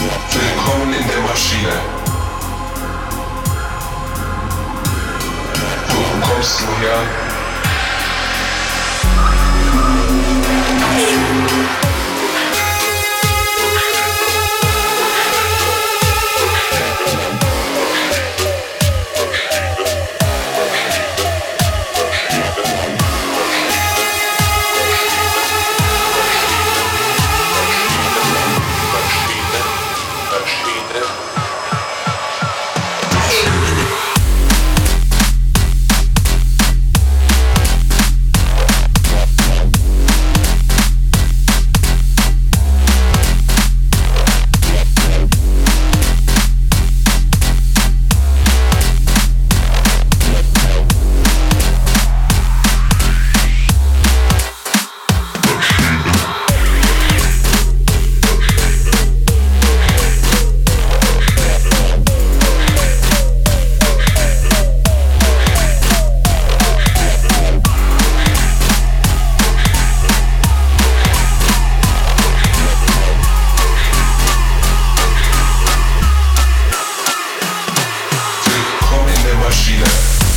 Willkommen in der Maschine. Wo kommst du her? Miller.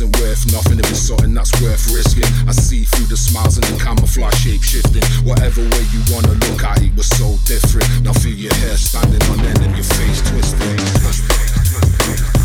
isn't worth nothing if it's something that's worth risking. I see through the smiles and the camouflage shape shifting. Whatever way you wanna look at it was so different. Now feel your hair standing on end and your face twisting.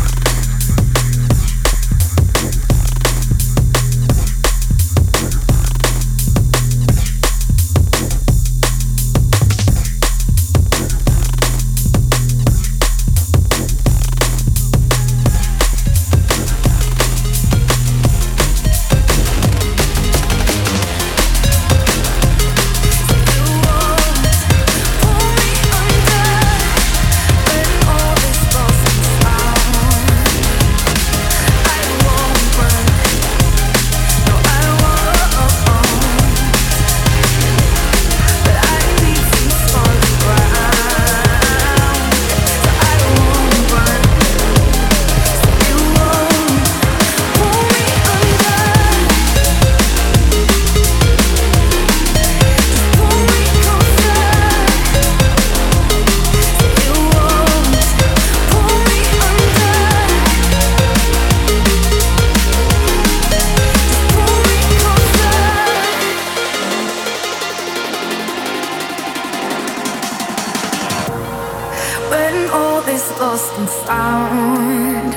When all is lost and found,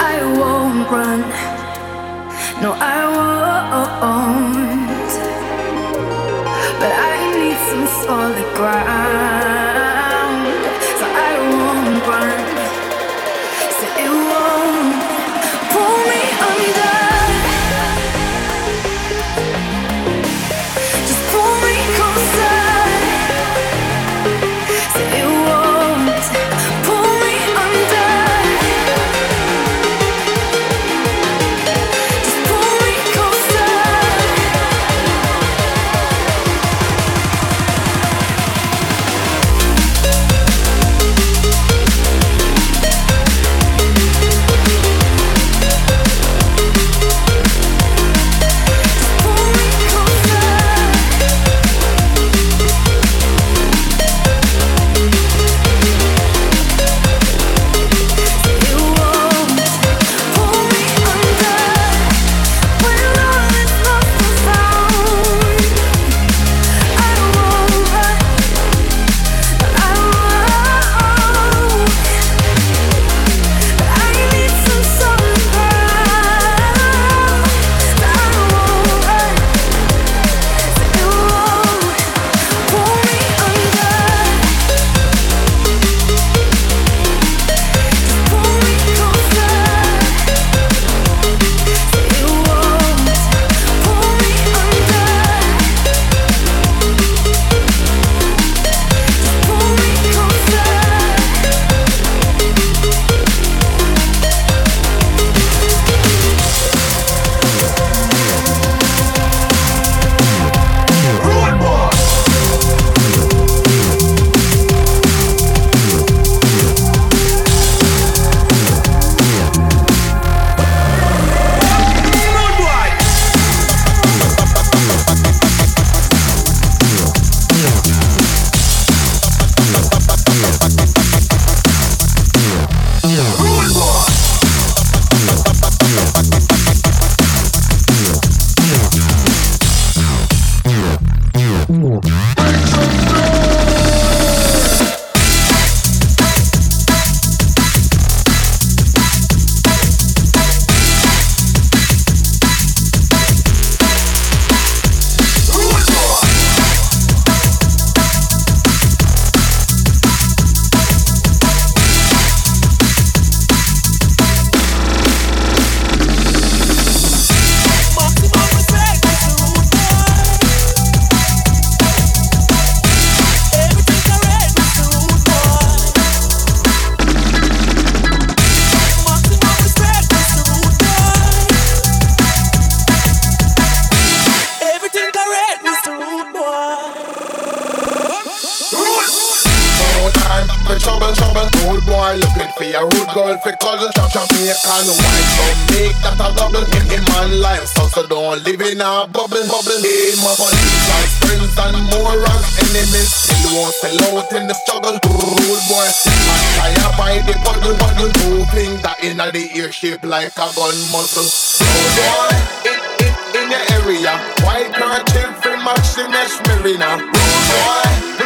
I won't run. No, I won't. But I need some solid ground, so I won't run. So it won't pull me under. Live in a bubble, bubble. Him a police and friends and morons, enemies. Still won't sell out in the struggle. Rude boy, man tire by the puddle, puddle. Moving that inna the ear shape like a gun muzzle. Rude boy, it, it, in the area. White curtain for match the next marina. Rude boy,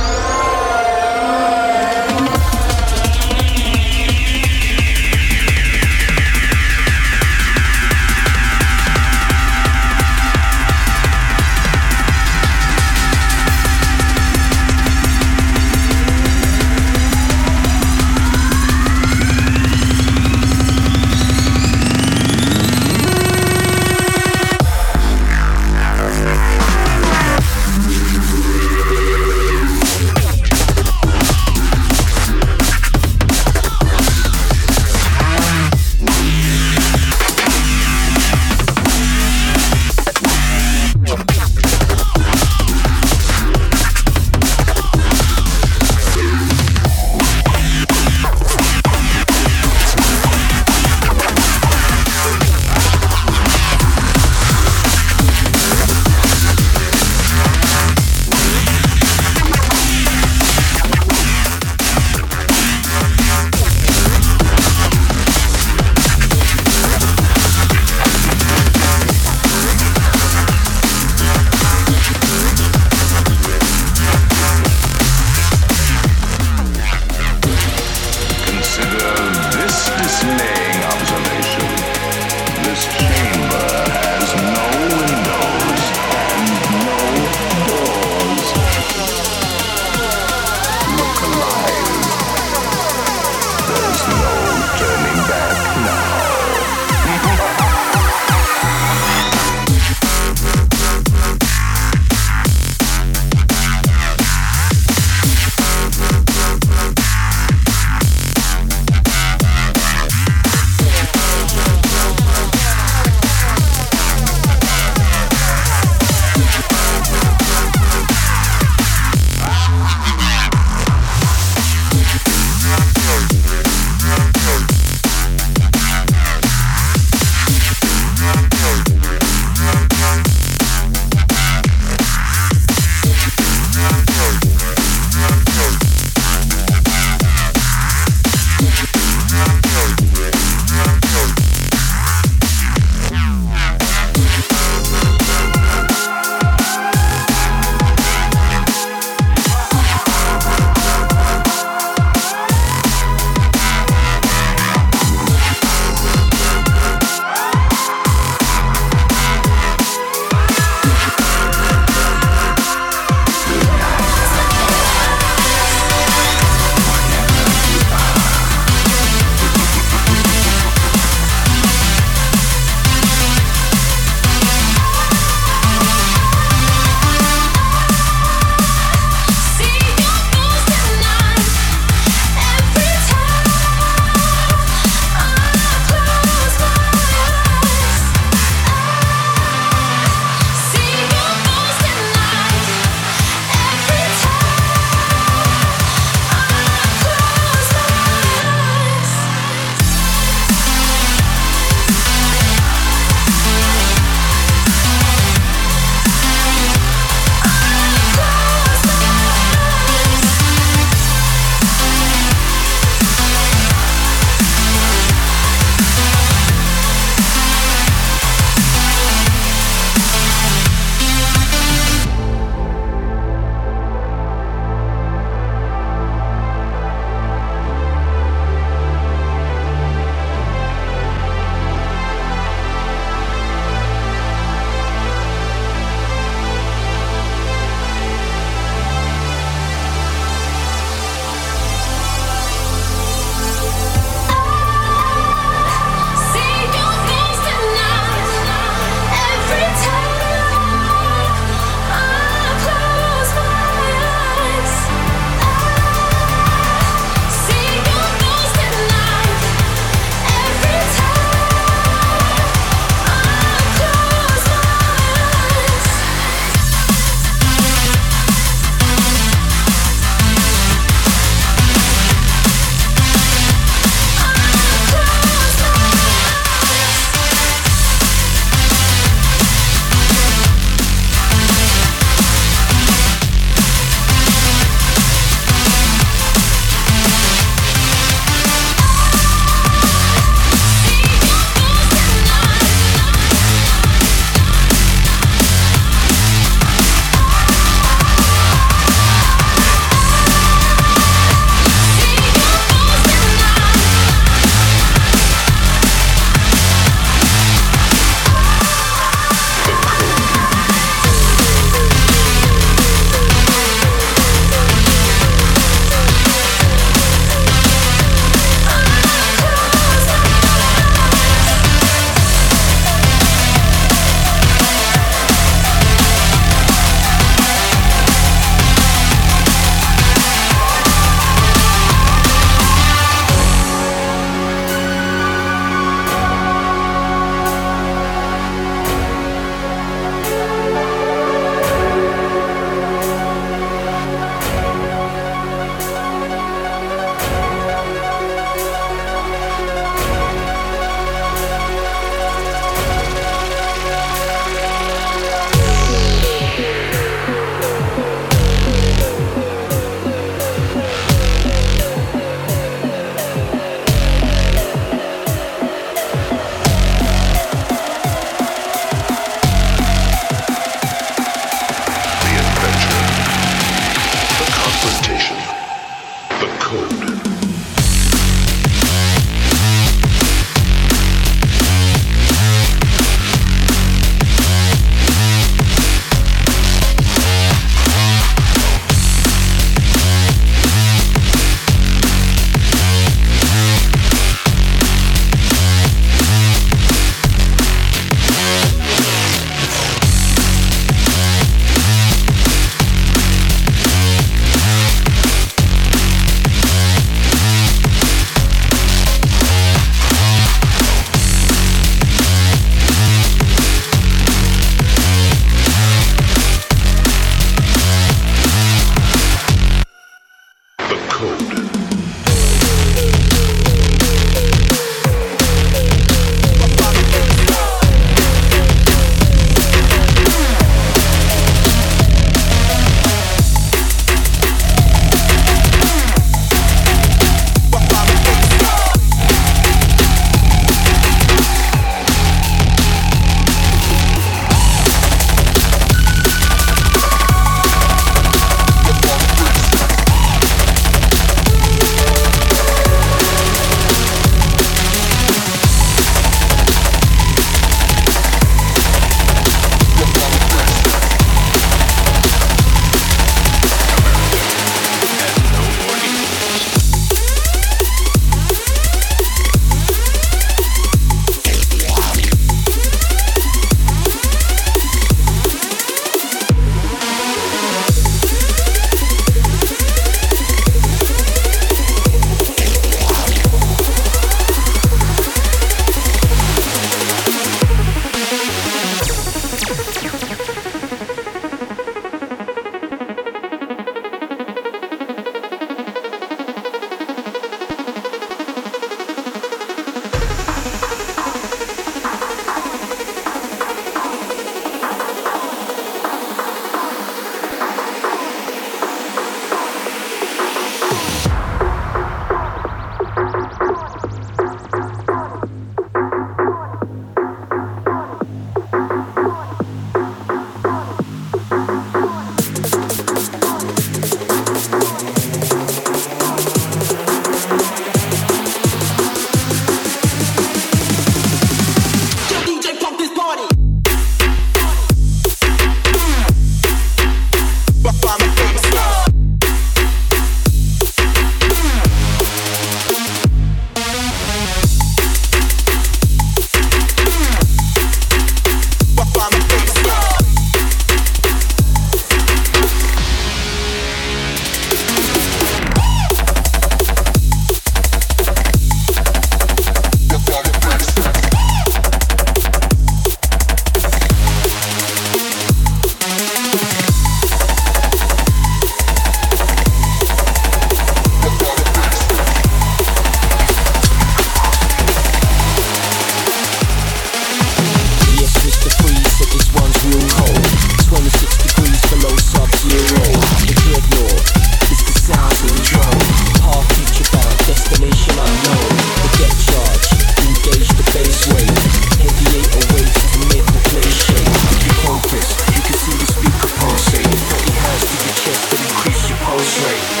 straight.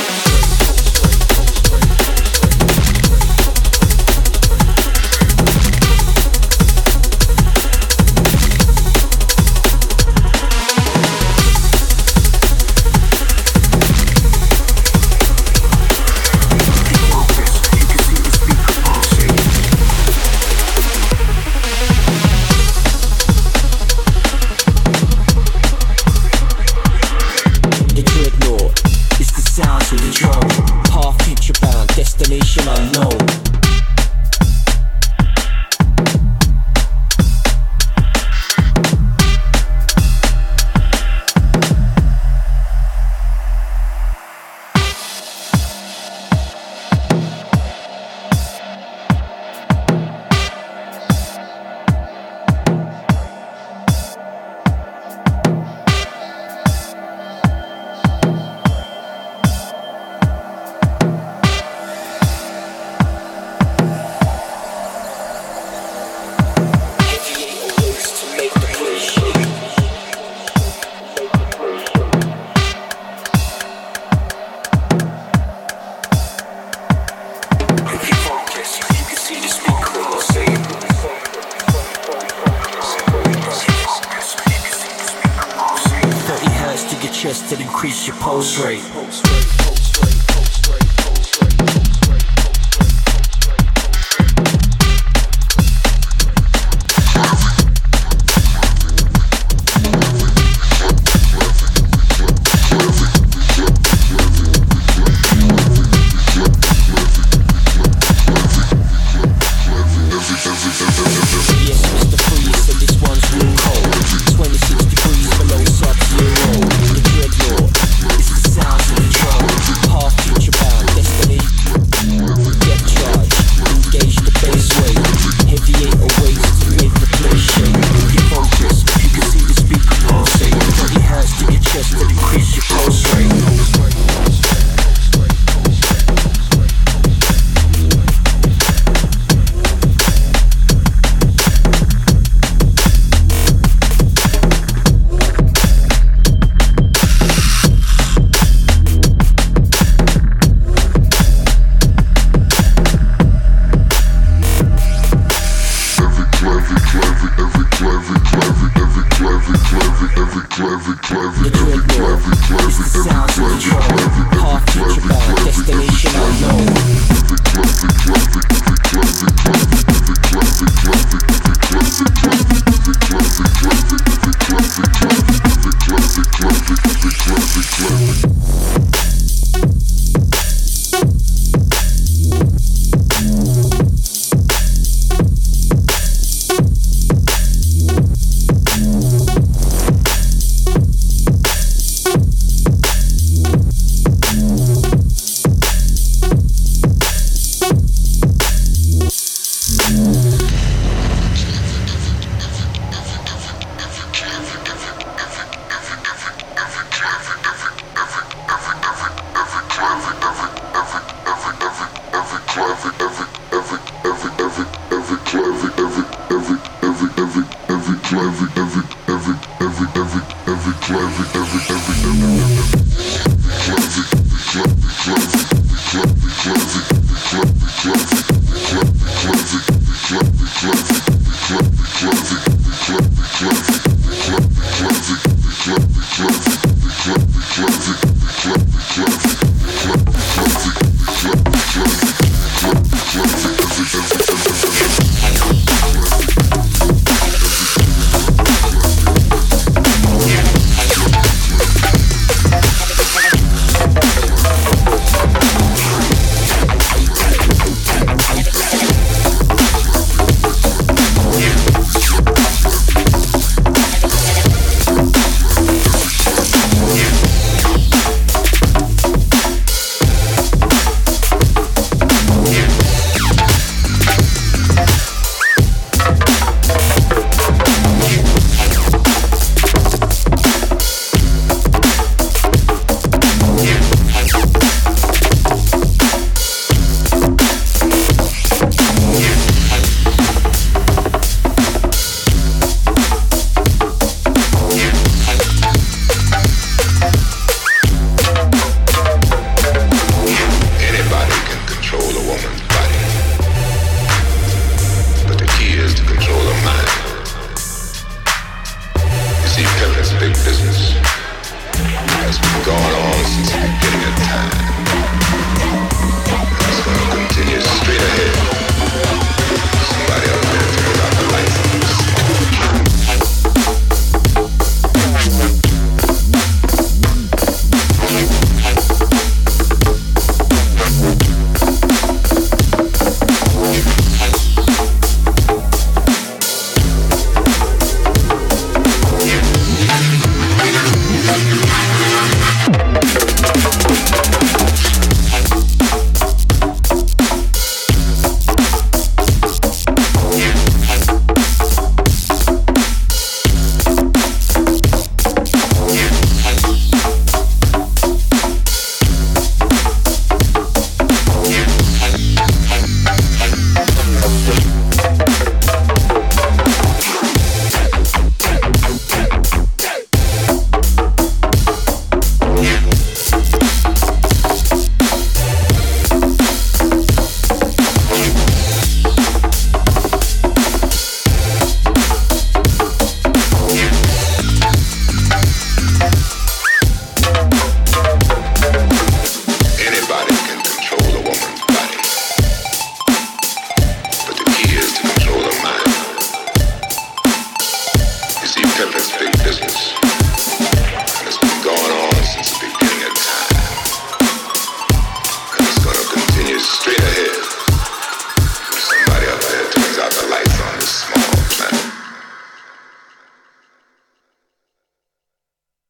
To increase your pulse rate.